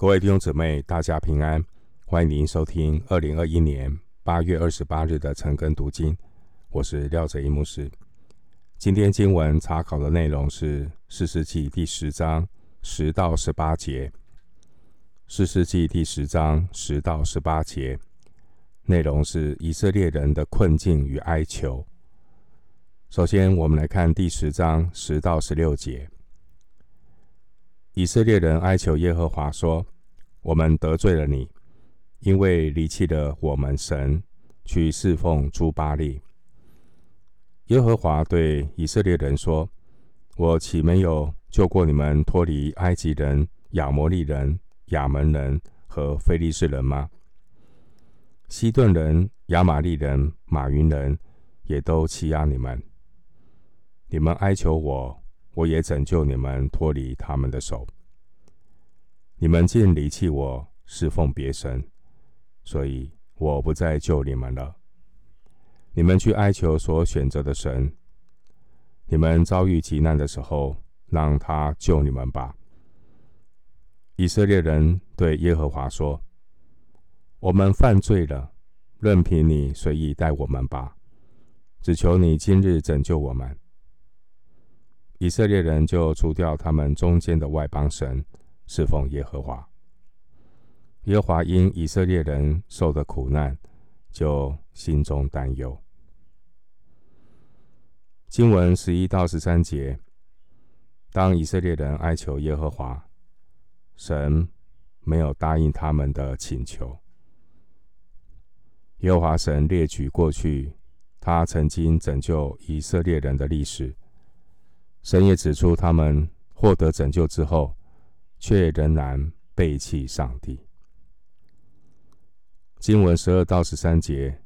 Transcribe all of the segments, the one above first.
各位弟兄姊妹，大家平安！欢迎您收听二零二一年八月二十八日的晨更读经。我是廖哲一牧师。今天经文查考的内容是士师记第十章十到十八节。士师记第十章十到十八节内容是以色列人的困境与哀求。首先，我们来看第十章十到十六节。以色列人哀求耶和华说：“我们得罪了你，因为离弃了我们神，去侍奉朱巴力。”耶和华对以色列人说：“我岂没有救过你们脱离埃及人、亚摩利人、亚扪人和非利士人吗？西顿人、亚玛力人、玛云人也都欺压你们。你们哀求我。”我也拯救你们脱离他们的手。你们竟离弃我，侍奉别神，所以我不再救你们了。你们去哀求所选择的神。你们遭遇急难的时候，让他救你们吧。以色列人对耶和华说：“我们犯罪了，任凭你随意待我们吧，只求你今日拯救我们。”以色列人就除掉他们中间的外邦神，侍奉耶和华。耶和华因以色列人受的苦难，就心中担忧。经文十一到十三节，当以色列人哀求耶和华，神没有答应他们的请求。耶和华神列举过去他曾经拯救以色列人的历史。神也指出，他们获得拯救之后，却仍然背弃上帝。经文十二到十三节，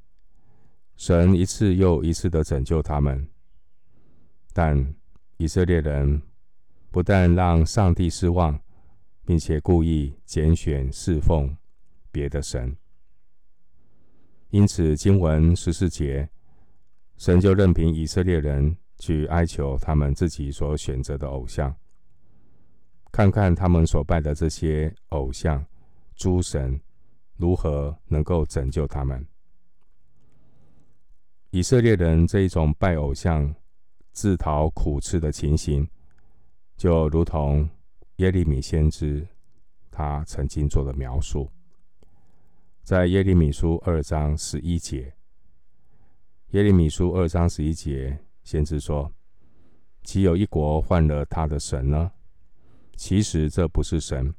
神一次又一次的拯救他们，但以色列人不但让上帝失望，并且故意拣选侍奉别的神。因此，经文十四节，神就任凭以色列人。去哀求他们自己所选择的偶像，看看他们所拜的这些偶像诸神如何能够拯救他们。以色列人这一种拜偶像自讨苦吃的情形，就如同耶利米先知他曾经做的描述，在耶利米书二章十一节，耶利米书二章十一节。先知说：“岂有一国换了他的神呢？其实这不是神，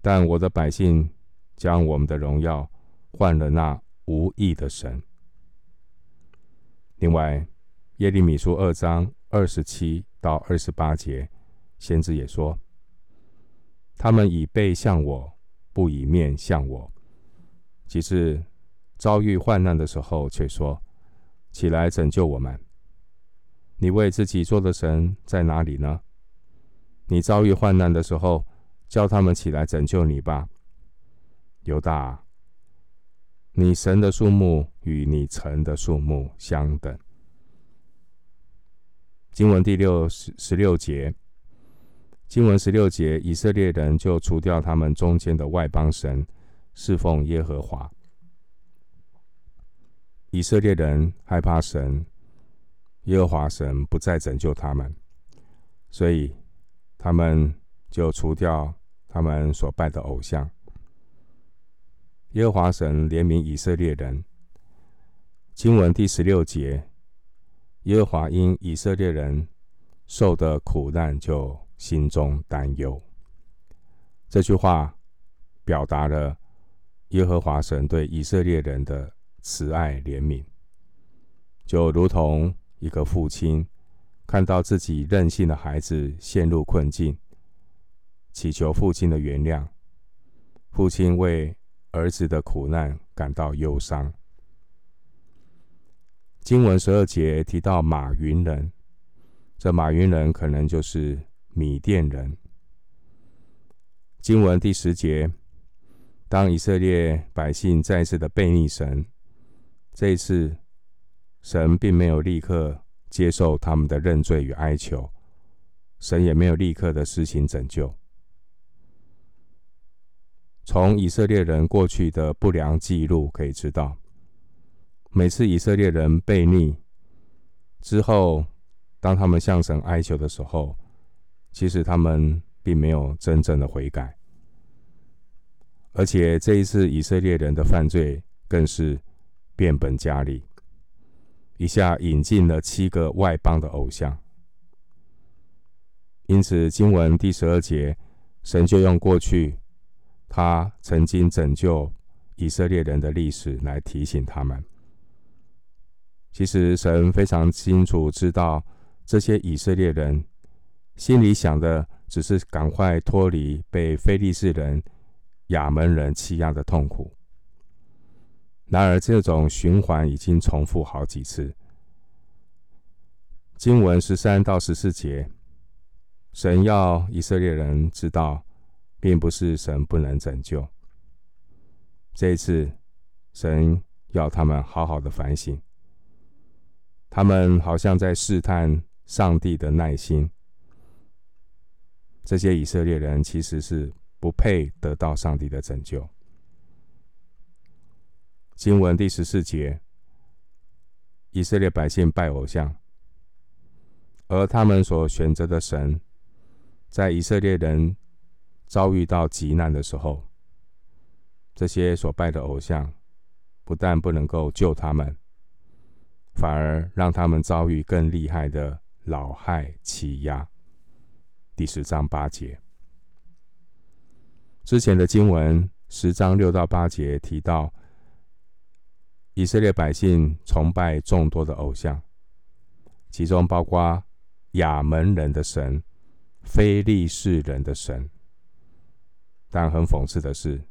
但我的百姓将我们的荣耀换了那无义的神。”另外，耶利米书二章二十七到二十八节，先知也说：“他们以背向我，不以面向我；其次遭遇患难的时候，却说：起来拯救我们。”你为自己做的神在哪里呢？你遭遇患难的时候，叫他们起来拯救你吧。犹大，你神的数目与你城的数目相等。经文第六十十六节，经文十六节，以色列人就除掉他们中间的外邦神，侍奉耶和华。以色列人害怕神。耶和华神不再拯救他们，所以他们就除掉他们所拜的偶像。耶和华神怜悯以色列人。经文第十六节，耶和华因以色列人受的苦难，就心中担忧。这句话表达了耶和华神对以色列人的慈爱怜悯，就如同。一个父亲看到自己任性的孩子陷入困境，祈求父亲的原谅。父亲为儿子的苦难感到忧伤。经文十二节提到马云人，这马云人可能就是米甸人。经文第十节，当以色列百姓再次的背逆神，这一次。神并没有立刻接受他们的认罪与哀求，神也没有立刻的施行拯救。从以色列人过去的不良记录可以知道，每次以色列人被逆之后，当他们向神哀求的时候，其实他们并没有真正的悔改，而且这一次以色列人的犯罪更是变本加厉，一下引进了七个外邦的偶像。因此，经文第十二节，神就用过去他曾经拯救以色列人的历史来提醒他们。其实，神非常清楚知道这些以色列人心里想的只是赶快脱离被非利士人、亚门人欺压的痛苦。然而，这种循环已经重复好几次。经文十三到十四节。神要以色列人知道，并不是神不能拯救。这一次，神要他们好好的反省。他们好像在试探上帝的耐心。这些以色列人其实是不配得到上帝的拯救。经文第十四节，以色列百姓拜偶像，而他们所选择的神。在以色列人遭遇到急难的时候，这些所拜的偶像不但不能够救他们，反而让他们遭遇更厉害的恼害欺压。第十章八节，之前的经文十章六到八节提到，以色列百姓崇拜众多的偶像，其中包括亚门人的神。非利士人的神，但很讽刺的是，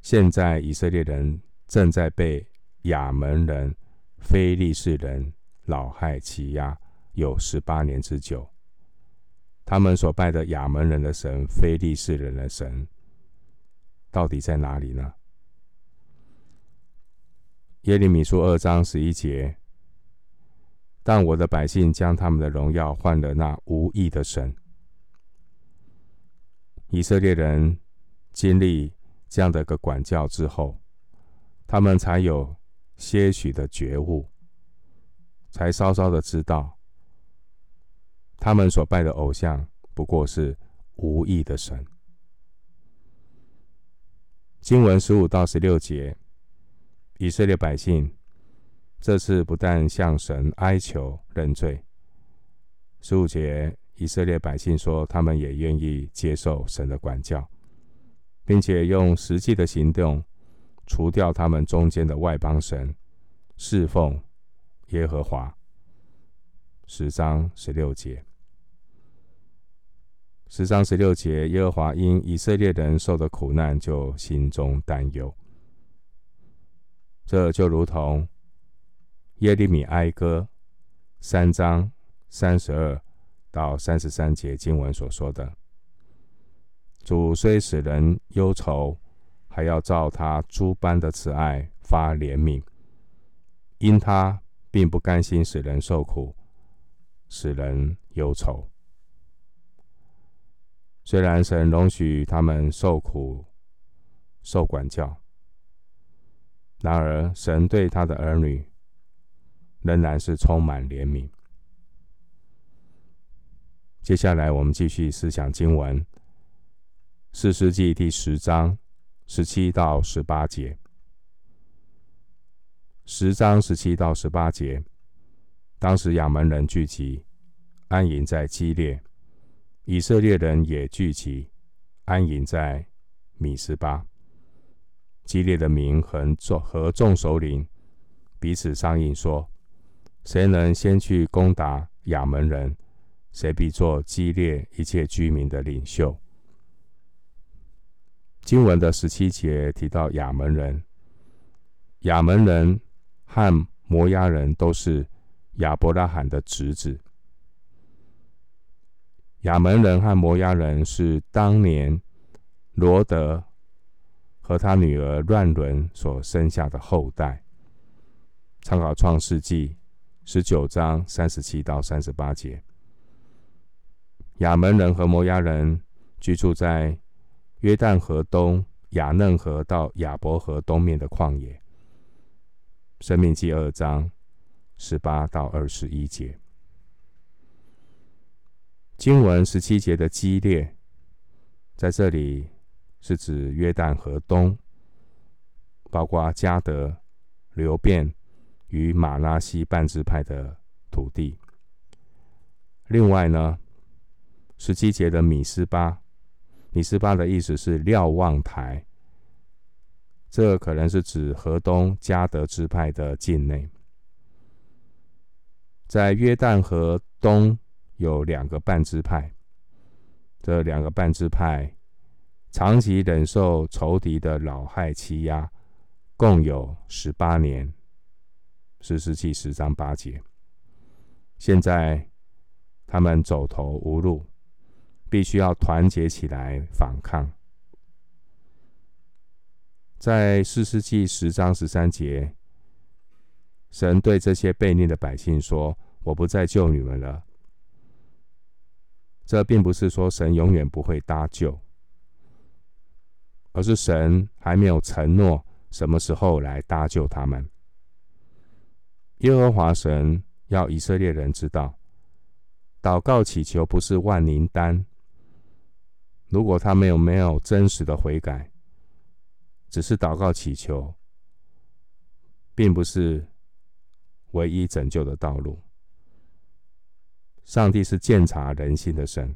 现在以色列人正在被亚门人、非利士人老害欺压有十八年之久。他们所拜的亚门人的神、非利士人的神，到底在哪里呢？耶利米书二章十一节。但我的百姓将他们的荣耀换了那无义的神。以色列人经历这样的个管教之后，他们才有些许的觉悟，才稍稍的知道，他们所拜的偶像不过是无义的神。经文十五到十六节，以色列百姓。这次不但向神哀求认罪，十五节以色列百姓说，他们也愿意接受神的管教，并且用实际的行动除掉他们中间的外邦神，侍奉耶和华。十章十六节，十章十六节，耶和华因以色列人受的苦难，就心中担忧。这就如同。耶利米哀歌三章三十二到三十三节经文所说的：“主虽使人忧愁，还要照他诸般的慈爱发怜悯，因他并不甘心使人受苦，使人忧愁。虽然神容许他们受苦、受管教，然而神对他的儿女。”仍然是充满怜悯。接下来，我们继续思想经文，《四世纪》第十章十七到十八节。十章十七到十八节，当时亚门人聚集，安营在基列；以色列人也聚集，安营在米斯巴。激烈的民和众和众首领彼此商议说。谁能先去攻打亚门人，谁必做激烈一切居民的领袖。经文的十七节提到亚门人，亚门人和摩押人都是亚伯拉罕的侄子。亚门人和摩押人是当年罗得和他女儿乱伦所生下的后代。参考创世纪。十九章三十七到三十八节，亚门人和摩押人居住在约旦河东雅嫩河到雅博河东面的旷野。生命记二章十八到二十一节，经文十七节的激烈，在这里是指约旦河东，包括加德、流便与马拉西半支派的土地。另外呢，十七节的米斯巴，米斯巴的意思是瞭望台。这可能是指河东加德支派的境内，在约旦河东有两个半支派，这两个半支派长期忍受仇敌的老害欺压，共有十八年。士师记十章八节。现在他们走投无路，必须要团结起来反抗。在四世纪十章十三节，神对这些悖逆的百姓说：“我不再救你们了。”这并不是说神永远不会搭救，而是神还没有承诺什么时候来搭救他们。耶和华神要以色列人知道，祷告祈求不是万灵丹。如果他们有没有真实的悔改，只是祷告祈求，并不是唯一拯救的道路。上帝是鉴察人心的神，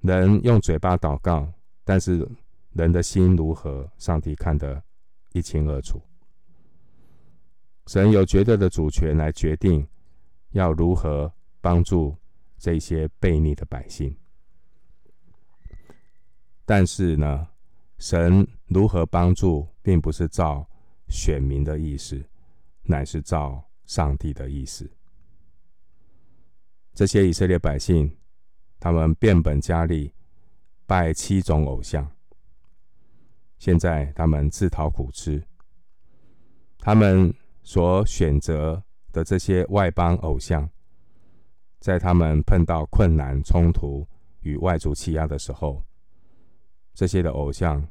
人用嘴巴祷告，但是人的心如何，上帝看得一清二楚。神有绝对的主权来决定要如何帮助这些悖逆的百姓，但是呢，神如何帮助，并不是照选民的意思，乃是照上帝的意思。这些以色列百姓，他们变本加厉，拜七种偶像。现在他们自讨苦吃，他们所选择的这些外邦偶像，在他们碰到困难、冲突与外族欺压的时候，这些的偶像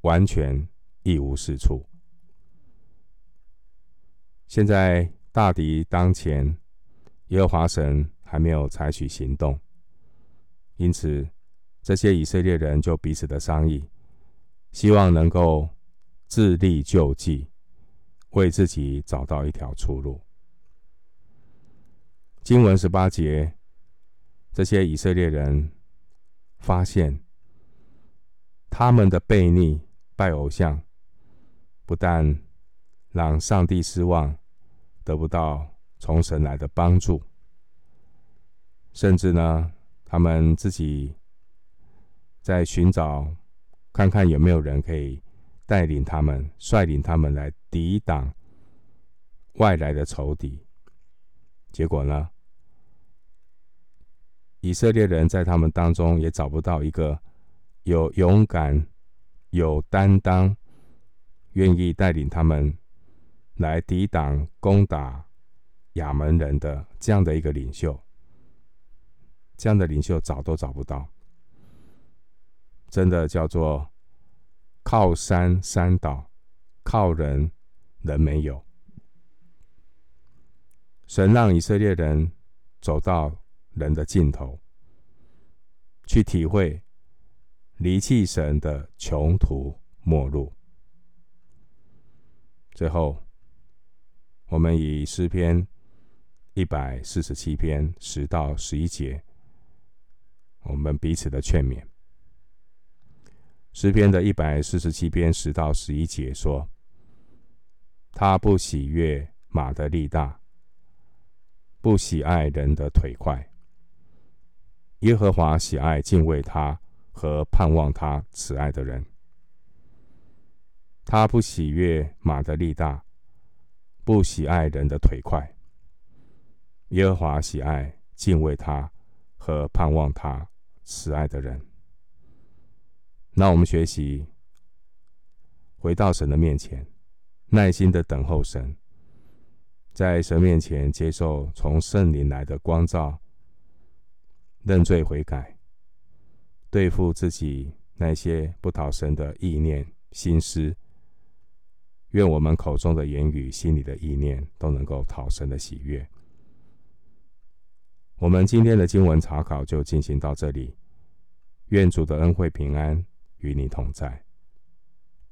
完全一无是处。现在大敌当前，耶和华神还没有采取行动，因此这些以色列人就彼此的商议，希望能够自力救济，为自己找到一条出路。经文十八节，这些以色列人发现。他们的悖逆、拜偶像，不但让上帝失望，得不到从神来的帮助，甚至呢，他们自己在寻找，看看有没有人可以带领他们、率领他们来抵挡外来的仇敌。结果呢，以色列人在他们当中也找不到一个。有勇敢、有担当，愿意带领他们来抵挡、攻打亚门人的这样的一个领袖，这样的领袖找都找不到，真的叫做靠山山倒，靠人人没有。神让以色列人走到人的尽头，去体会。离弃神的穷途末路。最后，我们以诗篇一百四十七篇十到十一节，我们彼此的劝勉。诗篇的一百四十七篇十到十一节说：“他不喜悦马的力大，不喜爱人的腿快。耶和华喜爱敬畏他。”和盼望他慈爱的人，他不喜悦马的力大，不喜爱人的腿快。耶和华喜爱敬畏他和盼望他慈爱的人。那我们学习回到神的面前，耐心的等候神，在神面前接受从圣灵来的光照，认罪悔改。对付自己那些不讨神的意念、心思。愿我们口中的言语、心里的意念都能够讨神的喜悦。我们今天的经文查考就进行到这里。愿主的恩惠平安与你同在。